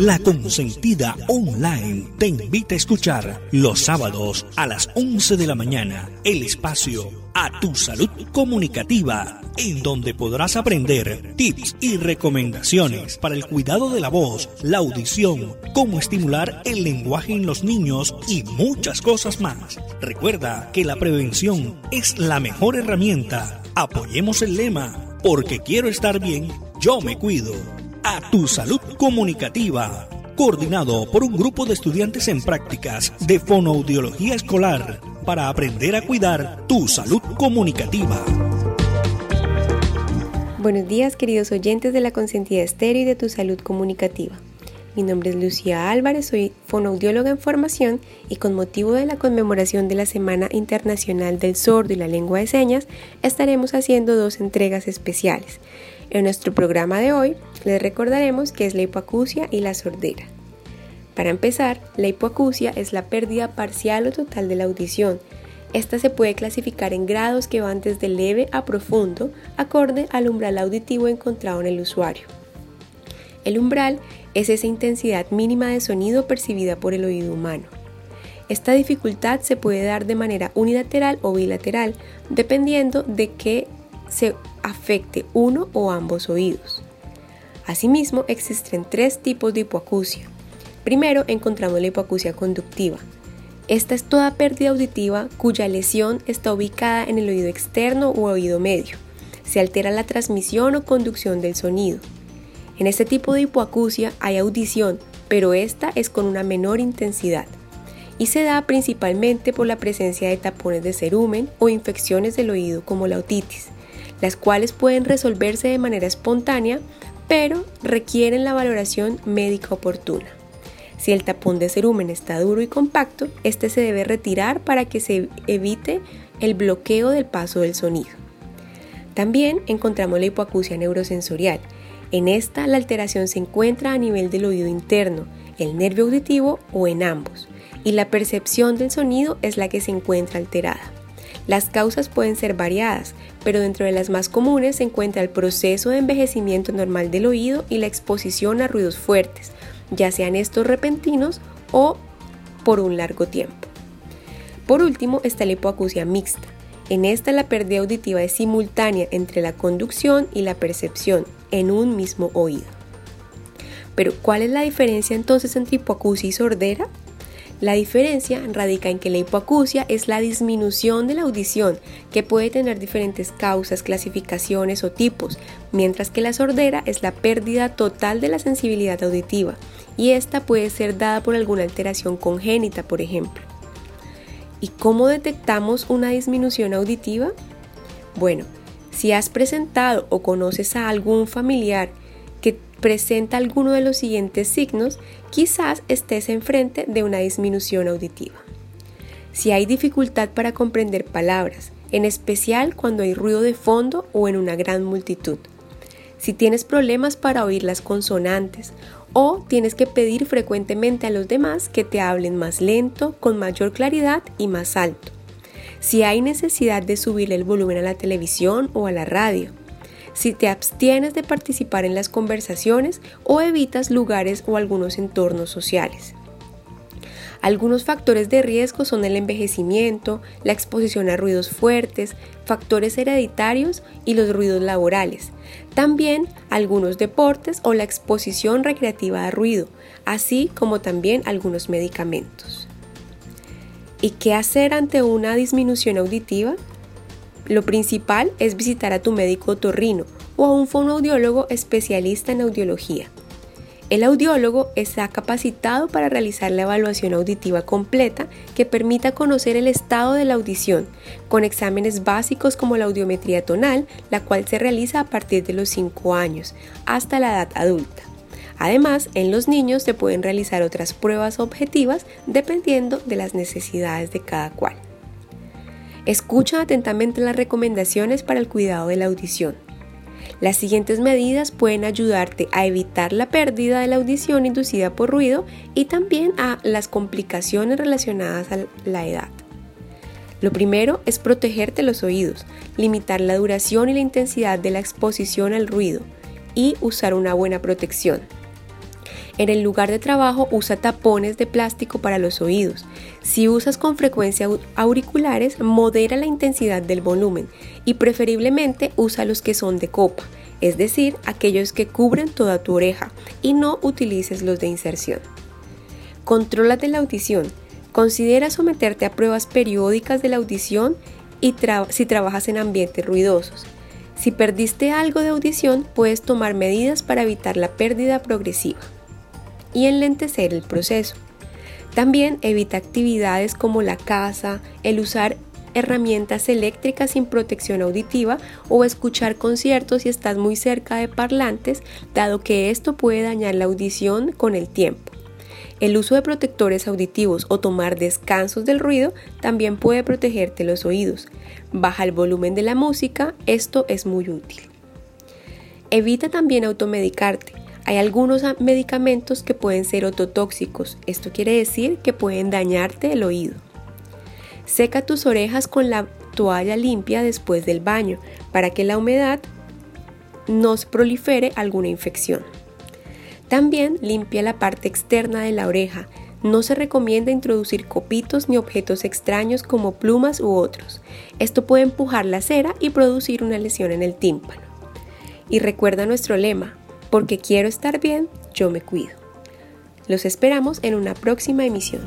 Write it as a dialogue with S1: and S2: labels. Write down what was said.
S1: La Consentida Online te invita a escuchar los sábados a las 11 de la mañana el espacio A Tu Salud Comunicativa, en donde podrás aprender tips y recomendaciones para el cuidado de la voz, la audición, cómo estimular el lenguaje en los niños y muchas cosas más. Recuerda que la prevención es la mejor herramienta. Apoyemos el lema, porque quiero estar bien, yo me cuido a tu salud comunicativa, coordinado por un grupo de estudiantes en prácticas de fonoaudiología escolar para aprender a cuidar tu salud comunicativa.
S2: Buenos días queridos oyentes de la Consentida Estéreo y de tu salud comunicativa. Mi nombre es Lucía Álvarez, soy fonoaudióloga en formación y con motivo de la conmemoración de la Semana Internacional del Sordo y la Lengua de Señas estaremos haciendo dos entregas especiales. En nuestro programa de hoy les recordaremos qué es la hipoacusia y la sordera. Para empezar, la hipoacusia es la pérdida parcial o total de la audición. Esta se puede clasificar en grados que van desde leve a profundo, acorde al umbral auditivo encontrado en el usuario. El umbral es esa intensidad mínima de sonido percibida por el oído humano. Esta dificultad se puede dar de manera unilateral o bilateral, dependiendo de qué se afecte uno o ambos oídos. Asimismo, existen tres tipos de hipoacusia. Primero encontramos la hipoacusia conductiva. Esta es toda pérdida auditiva cuya lesión está ubicada en el oído externo o oído medio. Se altera la transmisión o conducción del sonido. En este tipo de hipoacusia hay audición, pero esta es con una menor intensidad y se da principalmente por la presencia de tapones de cerumen o infecciones del oído como la otitis las cuales pueden resolverse de manera espontánea, pero requieren la valoración médica oportuna. Si el tapón de cerumen está duro y compacto, este se debe retirar para que se evite el bloqueo del paso del sonido. También encontramos la hipoacusia neurosensorial. En esta la alteración se encuentra a nivel del oído interno, el nervio auditivo o en ambos, y la percepción del sonido es la que se encuentra alterada. Las causas pueden ser variadas, pero dentro de las más comunes se encuentra el proceso de envejecimiento normal del oído y la exposición a ruidos fuertes, ya sean estos repentinos o por un largo tiempo. Por último está la hipoacusia mixta. En esta la pérdida auditiva es simultánea entre la conducción y la percepción en un mismo oído. Pero ¿cuál es la diferencia entonces entre hipoacusia y sordera? La diferencia radica en que la hipoacusia es la disminución de la audición, que puede tener diferentes causas, clasificaciones o tipos, mientras que la sordera es la pérdida total de la sensibilidad auditiva, y esta puede ser dada por alguna alteración congénita, por ejemplo. ¿Y cómo detectamos una disminución auditiva? Bueno, si has presentado o conoces a algún familiar presenta alguno de los siguientes signos, quizás estés enfrente de una disminución auditiva. Si hay dificultad para comprender palabras, en especial cuando hay ruido de fondo o en una gran multitud. Si tienes problemas para oír las consonantes o tienes que pedir frecuentemente a los demás que te hablen más lento, con mayor claridad y más alto. Si hay necesidad de subir el volumen a la televisión o a la radio si te abstienes de participar en las conversaciones o evitas lugares o algunos entornos sociales. Algunos factores de riesgo son el envejecimiento, la exposición a ruidos fuertes, factores hereditarios y los ruidos laborales. También algunos deportes o la exposición recreativa a ruido, así como también algunos medicamentos. ¿Y qué hacer ante una disminución auditiva? Lo principal es visitar a tu médico otorrino o a un fonoaudiólogo especialista en audiología. El audiólogo está capacitado para realizar la evaluación auditiva completa que permita conocer el estado de la audición, con exámenes básicos como la audiometría tonal, la cual se realiza a partir de los 5 años hasta la edad adulta. Además, en los niños se pueden realizar otras pruebas objetivas dependiendo de las necesidades de cada cual. Escucha atentamente las recomendaciones para el cuidado de la audición. Las siguientes medidas pueden ayudarte a evitar la pérdida de la audición inducida por ruido y también a las complicaciones relacionadas a la edad. Lo primero es protegerte los oídos, limitar la duración y la intensidad de la exposición al ruido y usar una buena protección. En el lugar de trabajo usa tapones de plástico para los oídos. Si usas con frecuencia auriculares, modera la intensidad del volumen y preferiblemente usa los que son de copa, es decir, aquellos que cubren toda tu oreja y no utilices los de inserción. Contrólate la audición. Considera someterte a pruebas periódicas de la audición y si trabajas en ambientes ruidosos. Si perdiste algo de audición, puedes tomar medidas para evitar la pérdida progresiva y enlentecer el proceso. También evita actividades como la caza, el usar herramientas eléctricas sin protección auditiva o escuchar conciertos si estás muy cerca de parlantes, dado que esto puede dañar la audición con el tiempo. El uso de protectores auditivos o tomar descansos del ruido también puede protegerte los oídos. Baja el volumen de la música, esto es muy útil. Evita también automedicarte. Hay algunos medicamentos que pueden ser ototóxicos, esto quiere decir que pueden dañarte el oído. Seca tus orejas con la toalla limpia después del baño para que la humedad no prolifere alguna infección. También limpia la parte externa de la oreja. No se recomienda introducir copitos ni objetos extraños como plumas u otros. Esto puede empujar la cera y producir una lesión en el tímpano. Y recuerda nuestro lema, porque quiero estar bien, yo me cuido. Los esperamos en una próxima emisión.